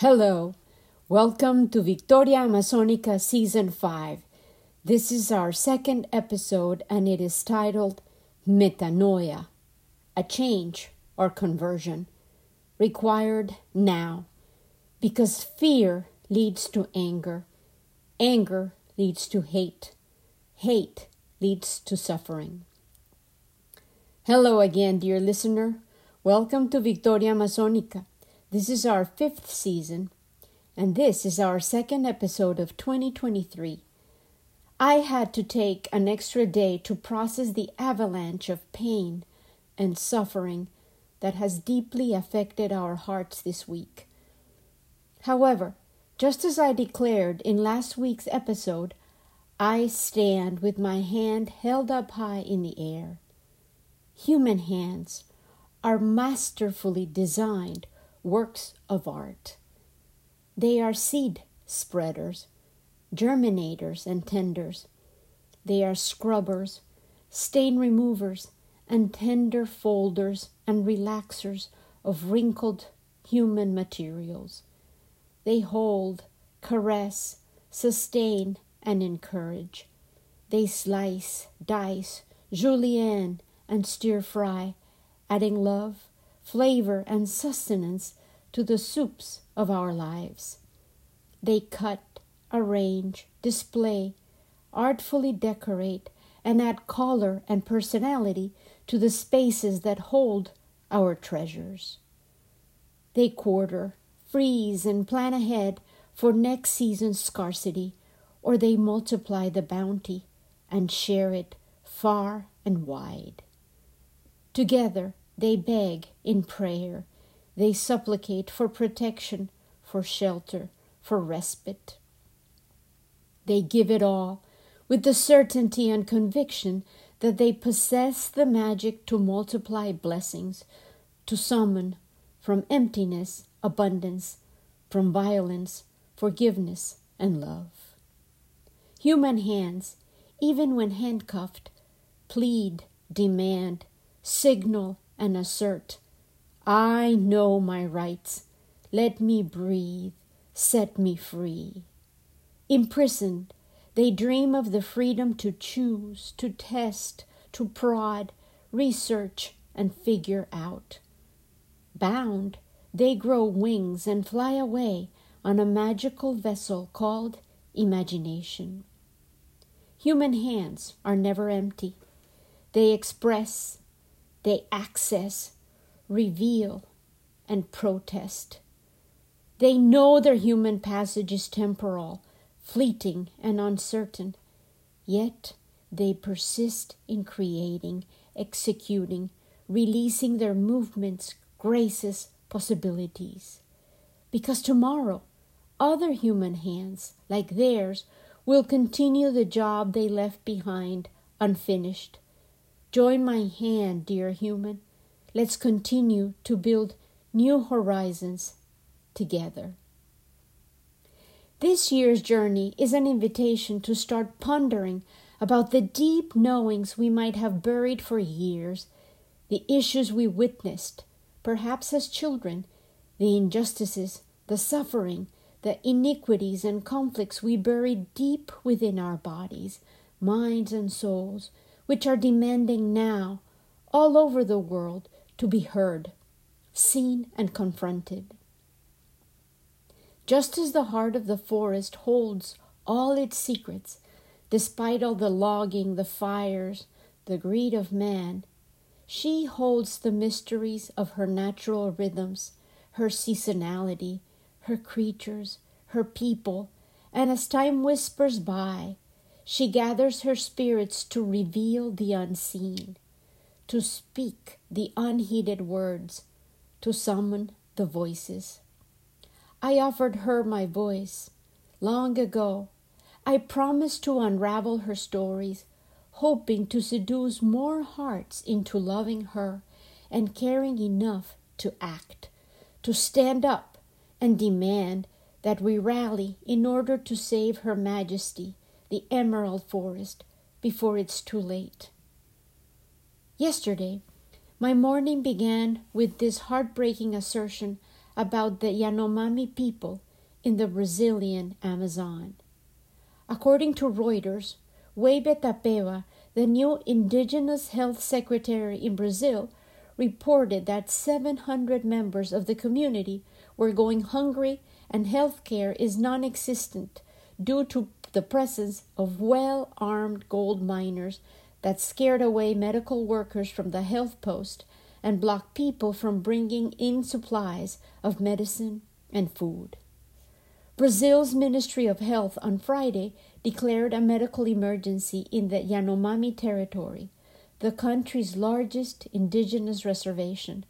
Hello, welcome to Victoria Amazonica Season 5. This is our second episode and it is titled Metanoia, a change or conversion required now because fear leads to anger, anger leads to hate, hate leads to suffering. Hello again, dear listener. Welcome to Victoria Amazonica. This is our fifth season, and this is our second episode of 2023. I had to take an extra day to process the avalanche of pain and suffering that has deeply affected our hearts this week. However, just as I declared in last week's episode, I stand with my hand held up high in the air. Human hands are masterfully designed works of art. They are seed spreaders, germinators, and tenders. They are scrubbers, stain removers, and tender folders and relaxers of wrinkled human materials. They hold, caress, sustain, and encourage. They slice, dice, julienne, and stir fry, adding love, flavor, and sustenance to the soups of our lives. They cut, arrange, display, artfully decorate, and add color and personality to the spaces that hold our treasures. They quarter, freeze, and plan ahead for next season's scarcity, or they multiply the bounty and share it far and wide. Together, they beg in prayer. They supplicate for protection, for shelter, for respite. They give it all with the certainty and conviction that they possess the magic to multiply blessings, to summon from emptiness abundance, from violence forgiveness and love. Human hands, even when handcuffed, plead, demand, signal, and assert, I know my rights. Let me breathe. Set me free. Imprisoned, they dream of the freedom to choose, to test, to prod, research, and figure out. Bound, they grow wings and fly away on a magical vessel called imagination. Human hands are never empty. They express, they access, reveal, and protest. They know their human passage is temporal, fleeting, and uncertain, yet they persist in creating, executing, releasing their movements, graces, possibilities. Because tomorrow, other human hands, like theirs, will continue the job they left behind unfinished Join my hand, dear human. Let's continue to build new horizons together. This year's journey is an invitation to start pondering about the deep knowings we might have buried for years, the issues we witnessed, perhaps as children, the injustices, the suffering, the iniquities and conflicts we buried deep within our bodies, minds, and souls which are demanding now all over the world to be heard, seen, and confronted. Just as the heart of the forest holds all its secrets, despite all the logging, the fires, the greed of man, she holds the mysteries of her natural rhythms, her seasonality, her creatures, her people, and as time whispers by, she gathers her spirits to reveal the unseen, to speak the unheeded words, to summon the voices. I offered her my voice long ago. I promised to unravel her stories, hoping to seduce more hearts into loving her and caring enough to act, to stand up and demand that we rally in order to save Her Majesty the emerald forest before it's too late. Yesterday, my morning began with this heartbreaking assertion about the Yanomami people in the Brazilian Amazon. According to Reuters, Weibe Tapeba, the new indigenous health secretary in Brazil, reported that 700 members of the community were going hungry and health care is non existent due to the presence of well armed gold miners that scared away medical workers from the health post and blocked people from bringing in supplies of medicine and food. Brazil's Ministry of Health on Friday declared a medical emergency in the Yanomami territory, the country's largest indigenous reservation,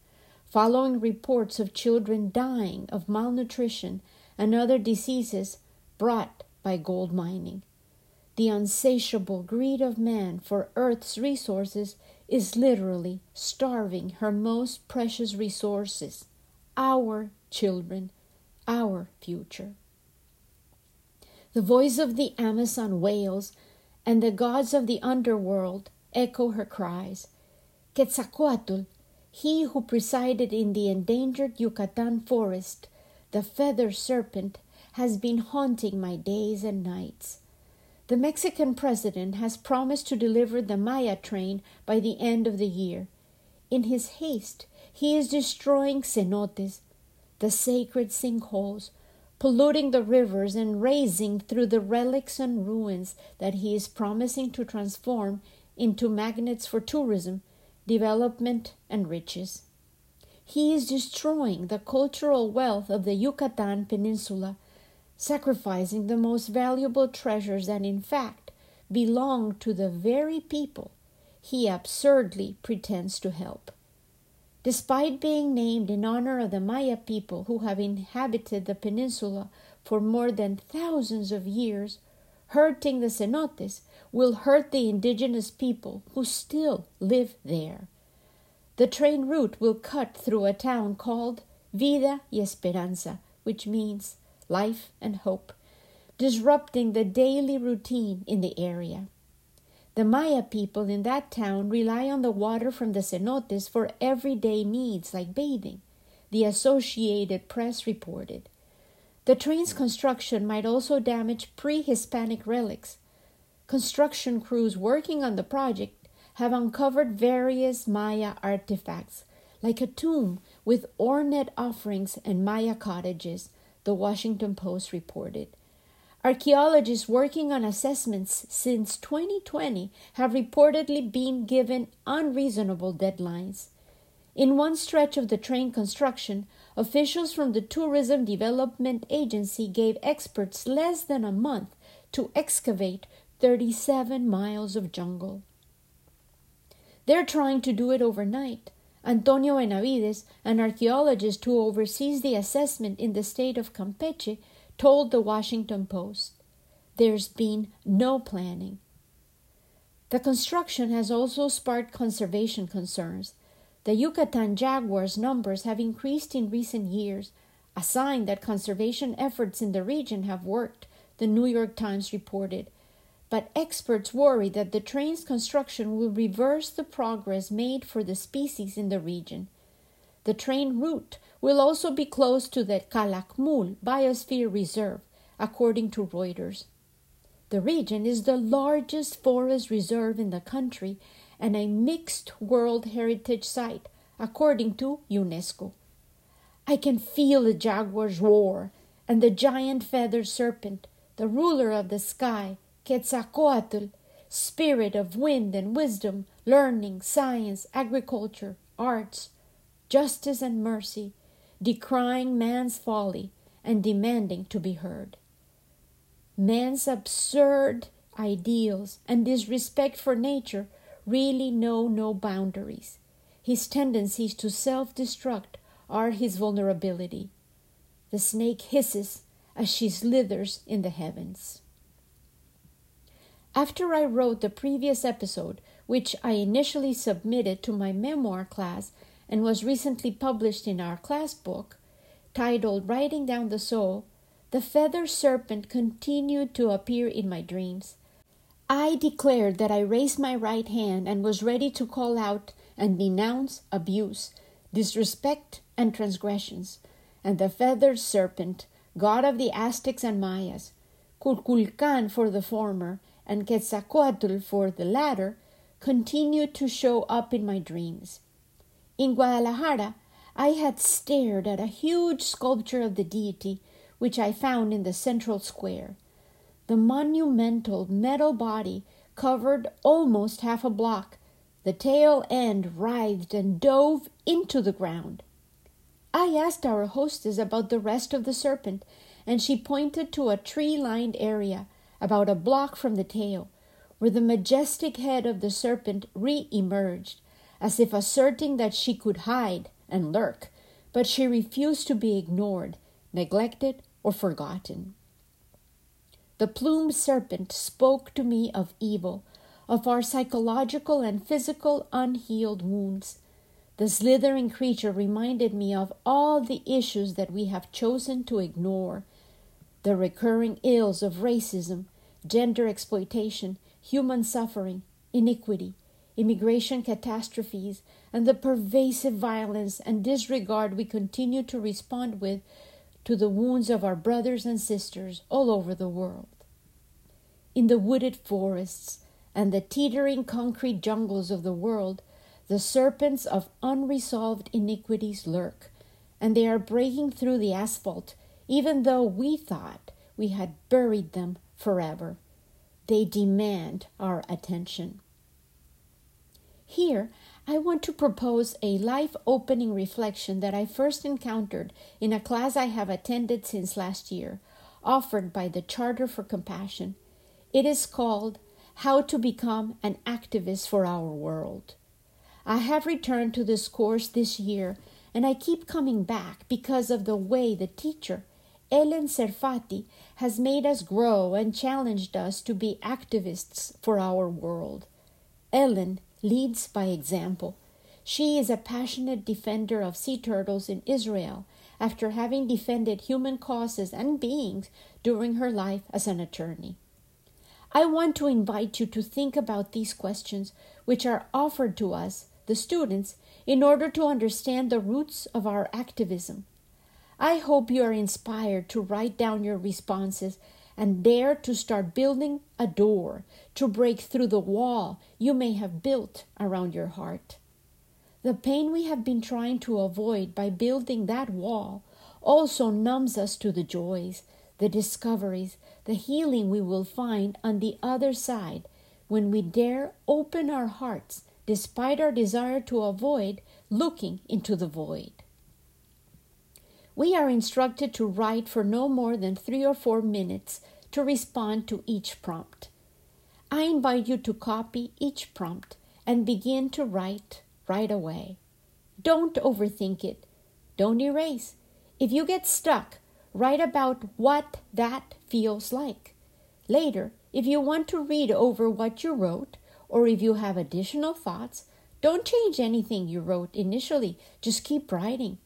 following reports of children dying of malnutrition and other diseases brought by gold mining. The unsatiable greed of man for Earth's resources is literally starving her most precious resources, our children, our future. The voice of the Amazon wails, and the gods of the underworld echo her cries. Quetzalcoatl, he who presided in the endangered Yucatan forest, the feather serpent, has been haunting my days and nights. The Mexican president has promised to deliver the Maya train by the end of the year. In his haste, he is destroying cenotes, the sacred sinkholes, polluting the rivers and razing through the relics and ruins that he is promising to transform into magnets for tourism, development, and riches. He is destroying the cultural wealth of the Yucatan Peninsula sacrificing the most valuable treasures that in fact belong to the very people he absurdly pretends to help. Despite being named in honor of the Maya people who have inhabited the peninsula for more than thousands of years, hurting the cenotes will hurt the indigenous people who still live there. The train route will cut through a town called Vida y Esperanza, which means life, and hope, disrupting the daily routine in the area. The Maya people in that town rely on the water from the cenotes for everyday needs like bathing, the Associated Press reported. The train's construction might also damage pre Hispanic relics. Construction crews working on the project have uncovered various Maya artifacts, like a tomb with ornate offerings and Maya cottages, the Washington Post reported. Archaeologists working on assessments since 2020 have reportedly been given unreasonable deadlines. In one stretch of the train construction, officials from the Tourism Development Agency gave experts less than a month to excavate 37 miles of jungle. They're trying to do it overnight, Antonio Benavides, an archaeologist who oversees the assessment in the state of Campeche, told the Washington Post There's been no planning. The construction has also sparked conservation concerns. The Yucatan jaguar's numbers have increased in recent years, a sign that conservation efforts in the region have worked, the New York Times reported but experts worry that the train's construction will reverse the progress made for the species in the region. The train route will also be close to the Calakmul Biosphere Reserve, according to Reuters. The region is the largest forest reserve in the country and a mixed World Heritage Site, according to UNESCO. I can feel the jaguar's roar and the giant feathered serpent, the ruler of the sky, Quetzalcoatl, spirit of wind and wisdom, learning, science, agriculture, arts, justice, and mercy, decrying man's folly and demanding to be heard. Man's absurd ideals and disrespect for nature really know no boundaries. His tendencies to self destruct are his vulnerability. The snake hisses as she slithers in the heavens. After I wrote the previous episode, which I initially submitted to my memoir class and was recently published in our class book, titled Writing Down the Soul, the feather serpent continued to appear in my dreams. I declared that I raised my right hand and was ready to call out and denounce abuse, disrespect, and transgressions, and the feathered serpent, god of the Aztecs and Mayas, Kukulkan for the former, and Quetzalcoatl for the latter, continued to show up in my dreams. In Guadalajara, I had stared at a huge sculpture of the deity which I found in the central square. The monumental metal body covered almost half a block. The tail end writhed and dove into the ground. I asked our hostess about the rest of the serpent, and she pointed to a tree lined area about a block from the tail, where the majestic head of the serpent re emerged, as if asserting that she could hide and lurk, but she refused to be ignored, neglected, or forgotten. The plumed serpent spoke to me of evil, of our psychological and physical unhealed wounds. The slithering creature reminded me of all the issues that we have chosen to ignore the recurring ills of racism, gender exploitation, human suffering, iniquity, immigration catastrophes, and the pervasive violence and disregard we continue to respond with to the wounds of our brothers and sisters all over the world. In the wooded forests and the teetering concrete jungles of the world, the serpents of unresolved iniquities lurk, and they are breaking through the asphalt, even though we thought we had buried them forever. They demand our attention. Here, I want to propose a life opening reflection that I first encountered in a class I have attended since last year, offered by the Charter for Compassion. It is called How to Become an Activist for Our World. I have returned to this course this year and I keep coming back because of the way the teacher, Ellen Serfati, has made us grow and challenged us to be activists for our world. Ellen leads by example. She is a passionate defender of sea turtles in Israel after having defended human causes and beings during her life as an attorney. I want to invite you to think about these questions, which are offered to us, the students, in order to understand the roots of our activism. I hope you are inspired to write down your responses and dare to start building a door to break through the wall you may have built around your heart. The pain we have been trying to avoid by building that wall also numbs us to the joys, the discoveries, the healing we will find on the other side when we dare open our hearts despite our desire to avoid looking into the void. We are instructed to write for no more than three or four minutes to respond to each prompt. I invite you to copy each prompt and begin to write right away. Don't overthink it. Don't erase. If you get stuck, write about what that feels like. Later, if you want to read over what you wrote, or if you have additional thoughts, don't change anything you wrote initially. Just keep writing.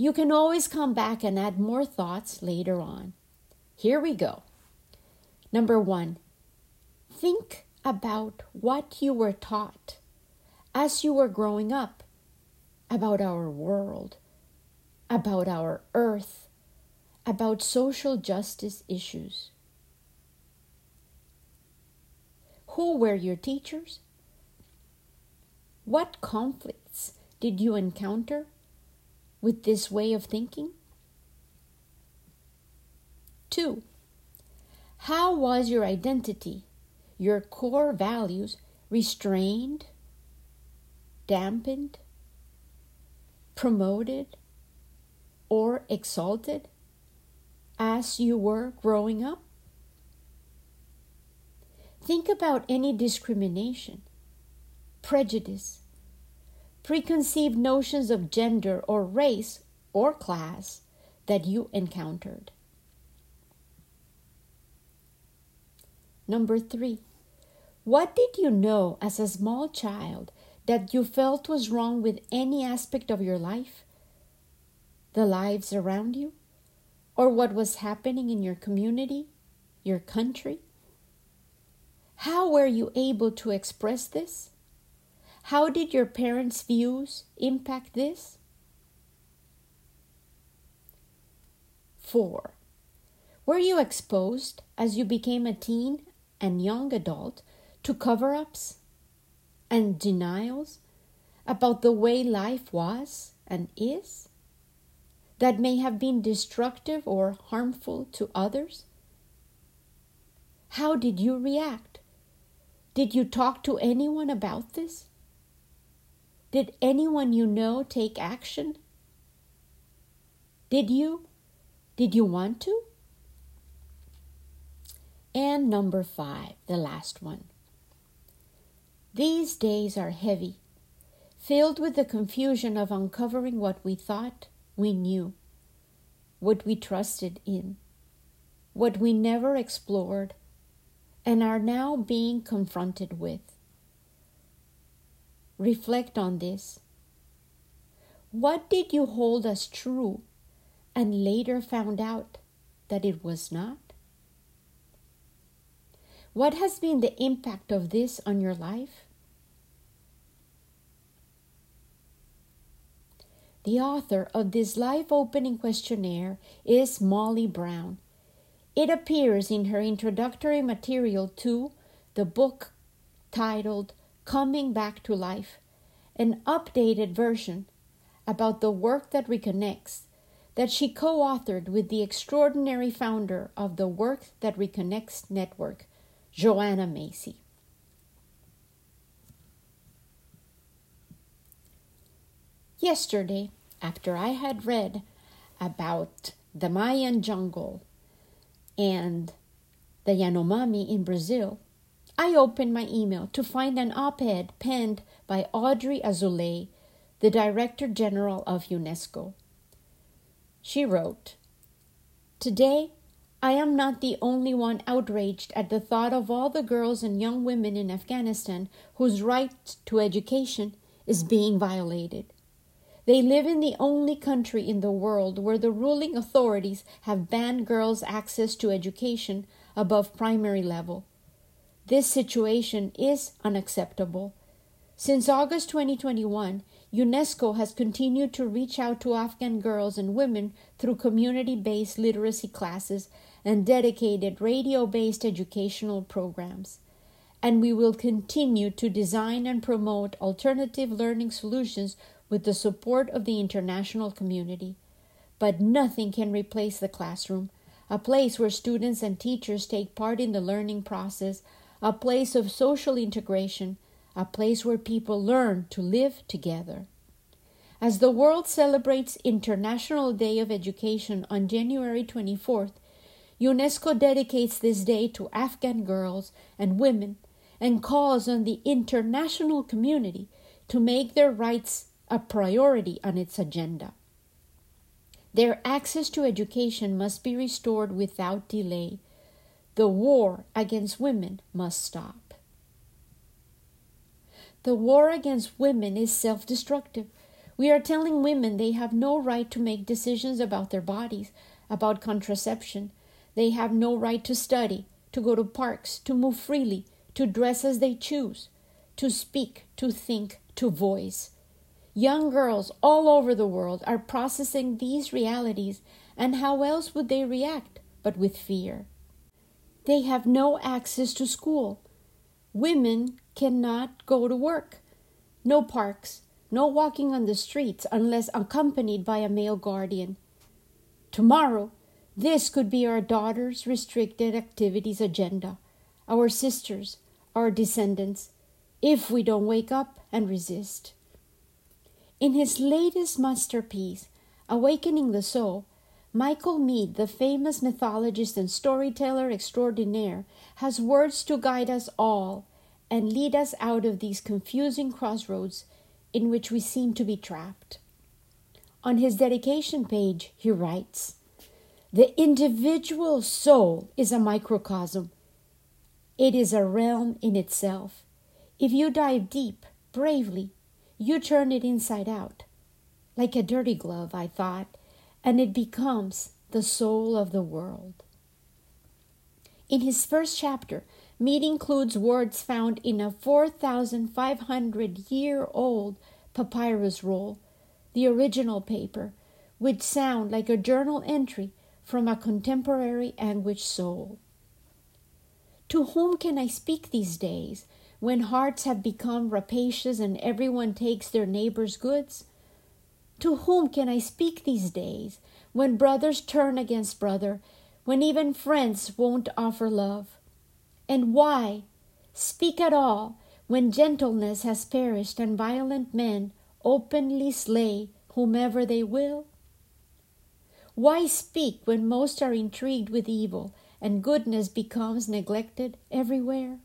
You can always come back and add more thoughts later on. Here we go. Number one, think about what you were taught as you were growing up about our world, about our earth, about social justice issues. Who were your teachers? What conflicts did you encounter with this way of thinking? Two, how was your identity, your core values, restrained, dampened, promoted, or exalted as you were growing up? Think about any discrimination, prejudice, preconceived notions of gender or race or class that you encountered. Number three, what did you know as a small child that you felt was wrong with any aspect of your life, the lives around you, or what was happening in your community, your country? How were you able to express this? How did your parents' views impact this? 4. Were you exposed as you became a teen and young adult to cover ups and denials about the way life was and is that may have been destructive or harmful to others? How did you react? Did you talk to anyone about this? Did anyone you know take action? Did you? Did you want to? And number five, the last one. These days are heavy, filled with the confusion of uncovering what we thought we knew, what we trusted in, what we never explored, and are now being confronted with. Reflect on this. What did you hold as true and later found out that it was not? What has been the impact of this on your life? The author of this life opening questionnaire is Molly Brown. It appears in her introductory material to the book titled Coming Back to Life, an updated version about the work that reconnects that she co authored with the extraordinary founder of the Work That Reconnects Network, Joanna Macy. Yesterday, after I had read about the Mayan jungle and the Yanomami in Brazil, I opened my email to find an op ed penned by Audrey Azoulay, the Director General of UNESCO. She wrote, Today, I am not the only one outraged at the thought of all the girls and young women in Afghanistan whose right to education is being violated. They live in the only country in the world where the ruling authorities have banned girls' access to education above primary level. This situation is unacceptable. Since August 2021, UNESCO has continued to reach out to Afghan girls and women through community based literacy classes and dedicated radio based educational programs. And we will continue to design and promote alternative learning solutions with the support of the international community. But nothing can replace the classroom, a place where students and teachers take part in the learning process, a place of social integration, a place where people learn to live together. As the world celebrates International Day of Education on January 24th, UNESCO dedicates this day to Afghan girls and women and calls on the international community to make their rights a priority on its agenda. Their access to education must be restored without delay. The war against women must stop. The war against women is self destructive. We are telling women they have no right to make decisions about their bodies, about contraception, they have no right to study, to go to parks, to move freely, to dress as they choose, to speak, to think, to voice. Young girls all over the world are processing these realities, and how else would they react but with fear? They have no access to school. Women cannot go to work. No parks, no walking on the streets unless accompanied by a male guardian. Tomorrow, this could be our daughter's restricted activities agenda, our sisters, our descendants, if we don't wake up and resist. In his latest masterpiece, Awakening the Soul, Michael Meade, the famous mythologist and storyteller extraordinaire, has words to guide us all and lead us out of these confusing crossroads in which we seem to be trapped. On his dedication page, he writes the individual soul is a microcosm. It is a realm in itself. If you dive deep, bravely, you turn it inside out. Like a dirty glove, I thought, and it becomes the soul of the world. In his first chapter, Meade includes words found in a 4,500 year old papyrus roll, the original paper, which sound like a journal entry from a contemporary anguished soul. To whom can I speak these days, when hearts have become rapacious and everyone takes their neighbor's goods? To whom can I speak these days, when brothers turn against brother, when even friends won't offer love? And why speak at all when gentleness has perished and violent men openly slay whomever they will? Why speak when most are intrigued with evil and goodness becomes neglected everywhere?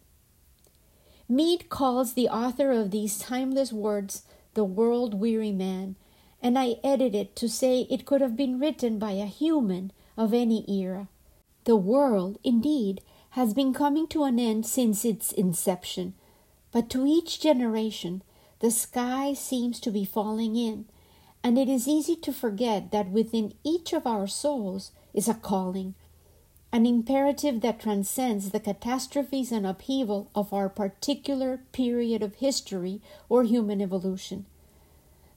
Meade calls the author of these timeless words the world weary man, and I edit it to say it could have been written by a human of any era. The world, indeed, has been coming to an end since its inception, but to each generation the sky seems to be falling in, and it is easy to forget that within each of our souls is a calling, an imperative that transcends the catastrophes and upheaval of our particular period of history or human evolution.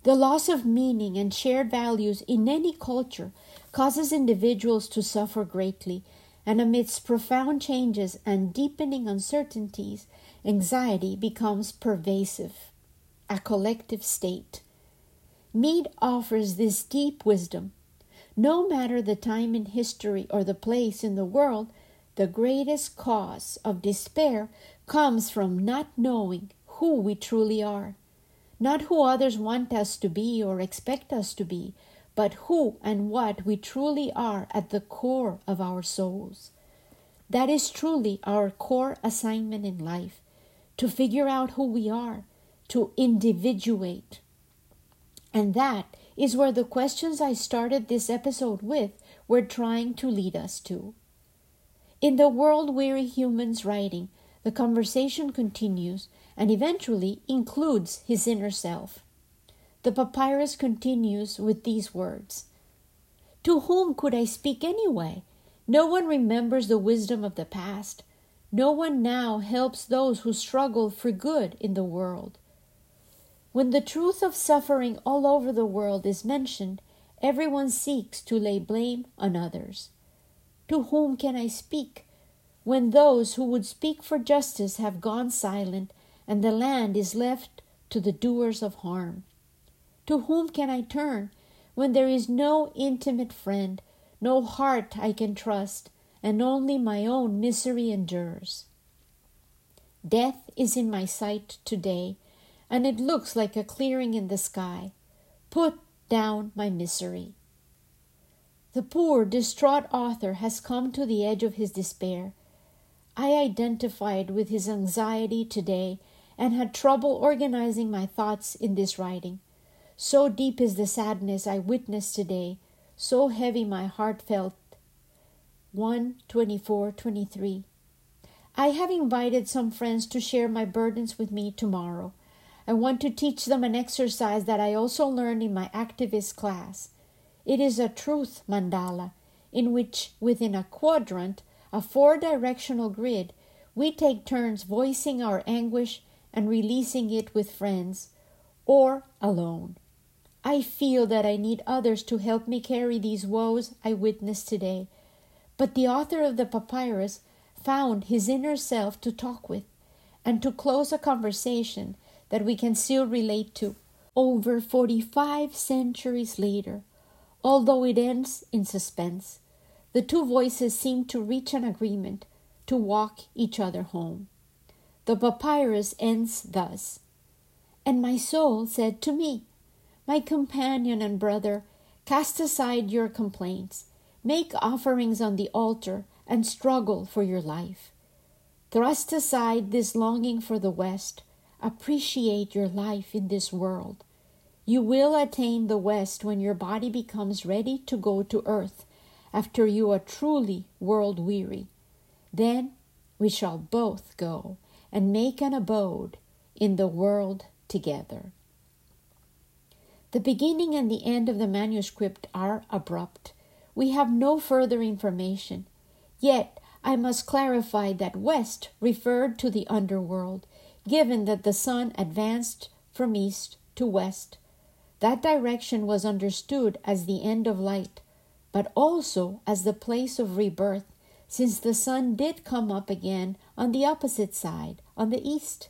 The loss of meaning and shared values in any culture causes individuals to suffer greatly, and amidst profound changes and deepening uncertainties, anxiety becomes pervasive, a collective state. Meade offers this deep wisdom no matter the time in history or the place in the world, the greatest cause of despair comes from not knowing who we truly are. Not who others want us to be or expect us to be, but who and what we truly are at the core of our souls. That is truly our core assignment in life to figure out who we are, to individuate. And that is where the questions I started this episode with were trying to lead us to. In the world weary human's writing, the conversation continues and eventually includes his inner self. The papyrus continues with these words To whom could I speak anyway? No one remembers the wisdom of the past. No one now helps those who struggle for good in the world. When the truth of suffering all over the world is mentioned, everyone seeks to lay blame on others. To whom can I speak when those who would speak for justice have gone silent and the land is left to the doers of harm? To whom can I turn when there is no intimate friend, no heart I can trust, and only my own misery endures? Death is in my sight today and it looks like a clearing in the sky. Put down my misery. The poor, distraught author has come to the edge of his despair. I identified with his anxiety today and had trouble organizing my thoughts in this writing. So deep is the sadness I witnessed today, so heavy my heart felt. 1 24 23. I have invited some friends to share my burdens with me tomorrow. I want to teach them an exercise that I also learned in my activist class. It is a truth mandala, in which, within a quadrant, a four directional grid, we take turns voicing our anguish and releasing it with friends or alone. I feel that I need others to help me carry these woes I witnessed today. But the author of the papyrus found his inner self to talk with and to close a conversation that we can still relate to over 45 centuries later. Although it ends in suspense, the two voices seem to reach an agreement to walk each other home. The papyrus ends thus And my soul said to me, My companion and brother, cast aside your complaints, make offerings on the altar, and struggle for your life. Thrust aside this longing for the West Appreciate your life in this world. You will attain the West when your body becomes ready to go to earth after you are truly world weary. Then we shall both go and make an abode in the world together. The beginning and the end of the manuscript are abrupt. We have no further information. Yet I must clarify that West referred to the underworld given that the sun advanced from east to west. That direction was understood as the end of light, but also as the place of rebirth, since the sun did come up again on the opposite side, on the east,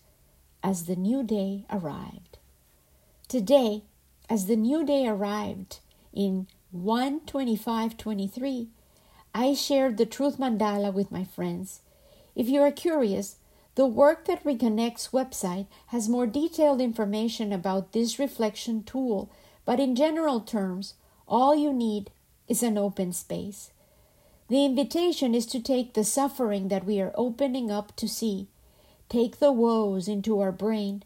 as the new day arrived. Today, as the new day arrived in 12523, I shared the Truth Mandala with my friends. If you are curious, the Work That Reconnects website has more detailed information about this reflection tool, but in general terms, all you need is an open space. The invitation is to take the suffering that we are opening up to see, take the woes into our brain,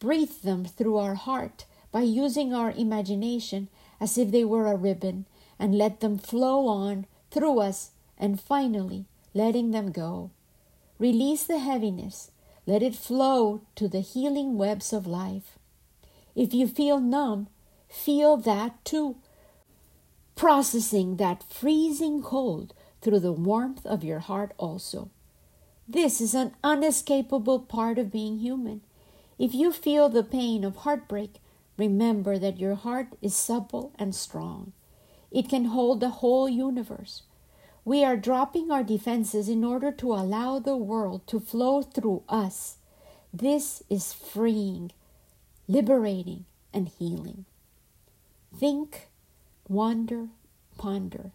breathe them through our heart by using our imagination as if they were a ribbon, and let them flow on through us, and finally letting them go. Release the heaviness, let it flow to the healing webs of life. If you feel numb, feel that too processing that freezing cold through the warmth of your heart also. This is an unescapable part of being human. If you feel the pain of heartbreak, remember that your heart is supple and strong. It can hold the whole universe. We are dropping our defenses in order to allow the world to flow through us. This is freeing, liberating, and healing. Think wonder, ponder.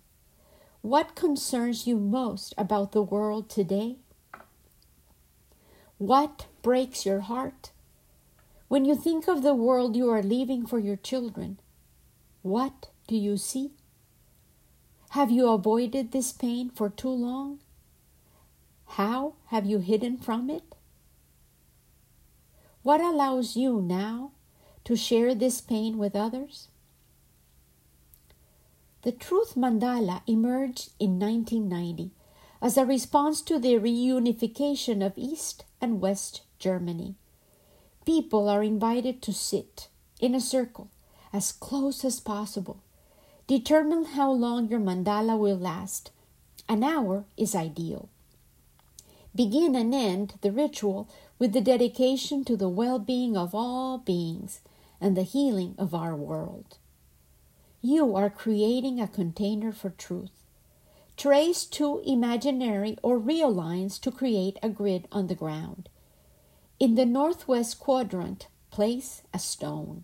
What concerns you most about the world today? What breaks your heart? When you think of the world you are leaving for your children, what do you see? Have you avoided this pain for too long? How have you hidden from it? What allows you now to share this pain with others? The Truth Mandala emerged in 1990 as a response to the reunification of East and West Germany. People are invited to sit in a circle as close as possible. Determine how long your mandala will last. An hour is ideal. Begin and end the ritual with the dedication to the well being of all beings and the healing of our world. You are creating a container for truth. Trace two imaginary or real lines to create a grid on the ground. In the northwest quadrant, place a stone.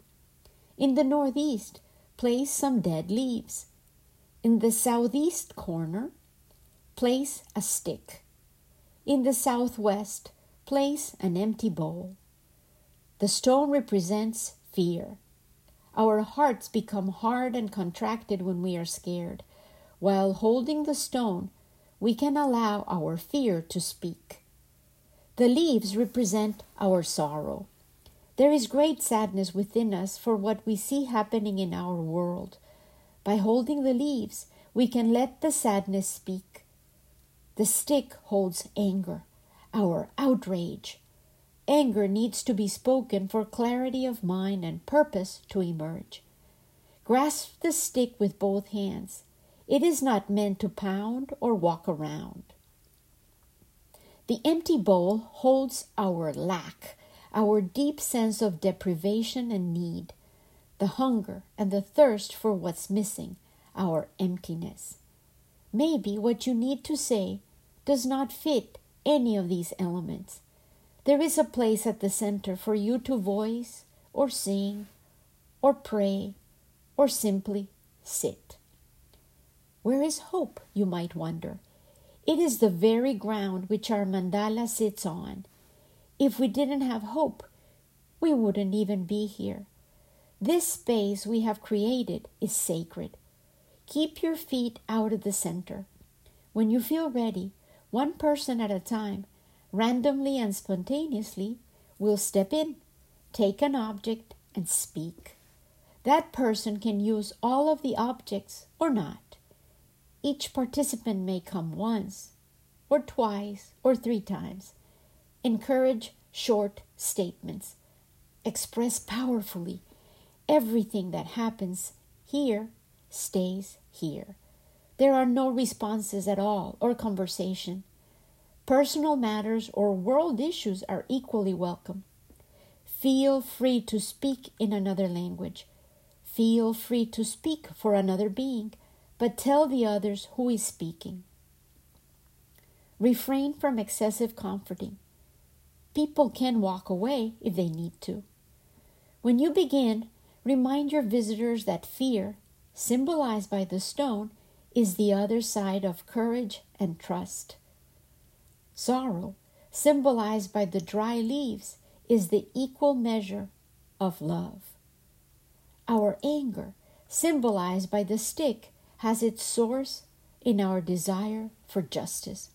In the northeast, place some dead leaves. In the southeast corner, place a stick. In the southwest, place an empty bowl. The stone represents fear. Our hearts become hard and contracted when we are scared. While holding the stone, we can allow our fear to speak. The leaves represent our sorrow. There is great sadness within us for what we see happening in our world. By holding the leaves, we can let the sadness speak. The stick holds anger, our outrage, Anger needs to be spoken for clarity of mind and purpose to emerge. Grasp the stick with both hands. It is not meant to pound or walk around. The empty bowl holds our lack, our deep sense of deprivation and need, the hunger and the thirst for what's missing, our emptiness. Maybe what you need to say does not fit any of these elements. There is a place at the center for you to voice or sing or pray or simply sit. Where is hope, you might wonder? It is the very ground which our mandala sits on. If we didn't have hope, we wouldn't even be here. This space we have created is sacred. Keep your feet out of the center. When you feel ready, one person at a time, randomly and spontaneously, will step in, take an object, and speak. That person can use all of the objects or not. Each participant may come once, or twice, or three times. Encourage short statements. Express powerfully. Everything that happens here stays here. There are no responses at all or conversation. Personal matters or world issues are equally welcome. Feel free to speak in another language. Feel free to speak for another being, but tell the others who is speaking. Refrain from excessive comforting. People can walk away if they need to. When you begin, remind your visitors that fear, symbolized by the stone, is the other side of courage and trust. Sorrow, symbolized by the dry leaves, is the equal measure of love. Our anger, symbolized by the stick, has its source in our desire for justice.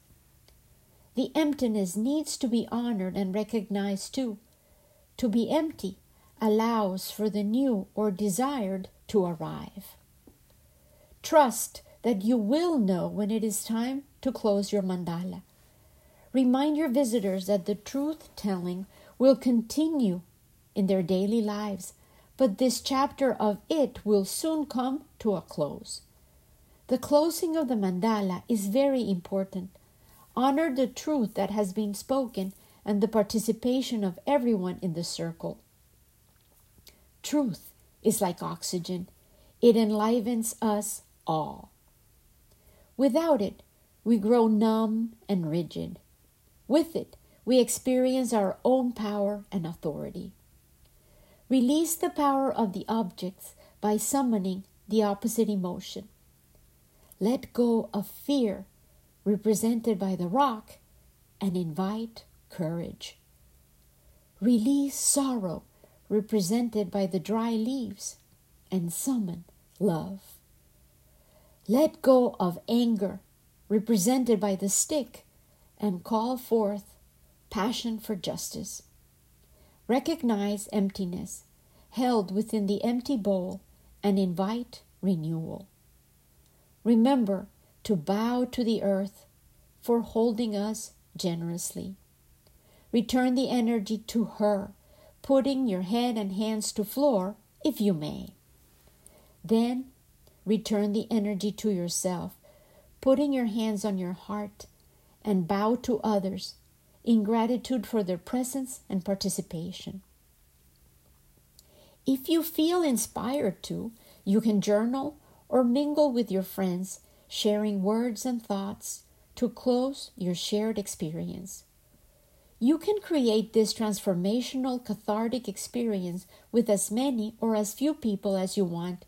The emptiness needs to be honored and recognized too. To be empty allows for the new or desired to arrive. Trust that you will know when it is time to close your mandala. Remind your visitors that the truth telling will continue in their daily lives, but this chapter of it will soon come to a close. The closing of the mandala is very important honor the truth that has been spoken and the participation of everyone in the circle. Truth is like oxygen, it enlivens us all. Without it, we grow numb and rigid. With it, we experience our own power and authority. Release the power of the objects by summoning the opposite emotion. Let go of fear represented by the rock, and invite courage. Release sorrow, represented by the dry leaves, and summon love. Let go of anger, represented by the stick, and call forth passion for justice. Recognize emptiness held within the empty bowl and invite renewal. Remember to bow to the earth for holding us generously. Return the energy to her, putting your head and hands to floor if you may. Then return the energy to yourself, putting your hands on your heart and bow to others in gratitude for their presence and participation. If you feel inspired to, you can journal or mingle with your friends sharing words and thoughts to close your shared experience. You can create this transformational cathartic experience with as many or as few people as you want,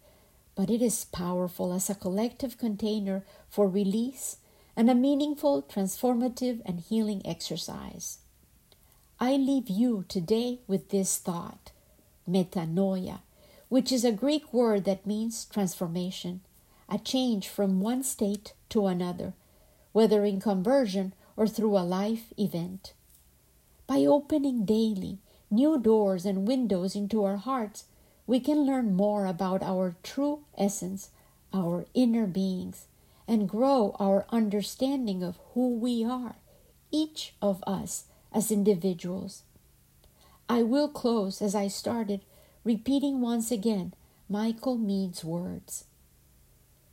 but it is powerful as a collective container for release and a meaningful, transformative, and healing exercise. I leave you today with this thought metanoia, which is a Greek word that means transformation a change from one state to another, whether in conversion or through a life event. By opening daily new doors and windows into our hearts, we can learn more about our true essence, our inner beings, and grow our understanding of who we are, each of us as individuals. I will close as I started, repeating once again Michael Meade's words.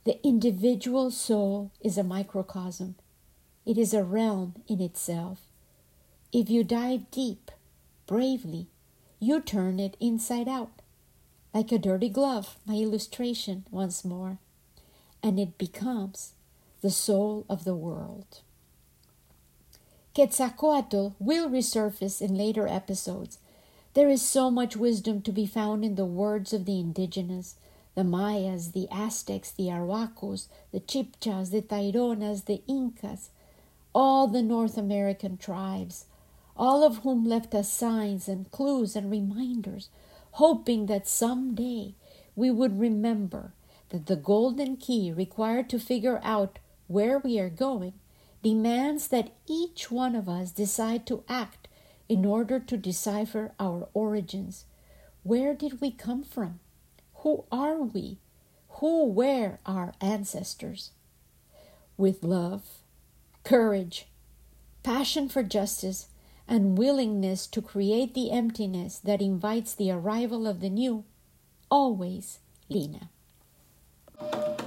The individual soul is a microcosm, it is a realm in itself. If you dive deep, bravely, you turn it inside out, like a dirty glove, my illustration once more, and it becomes the soul of the world. Quetzalcoatl will resurface in later episodes. There is so much wisdom to be found in the words of the indigenous, the Mayas, the Aztecs, the Arhuacos, the Chibchas, the Taironas, the Incas, all the North American tribes, all of whom left us signs and clues and reminders, hoping that some day we would remember that the golden key required to figure out where we are going demands that each one of us decide to act in order to decipher our origins. Where did we come from? Who are we? Who were our ancestors? With love, courage, passion for justice, and willingness to create the emptiness that invites the arrival of the new, always Lena. Thank you.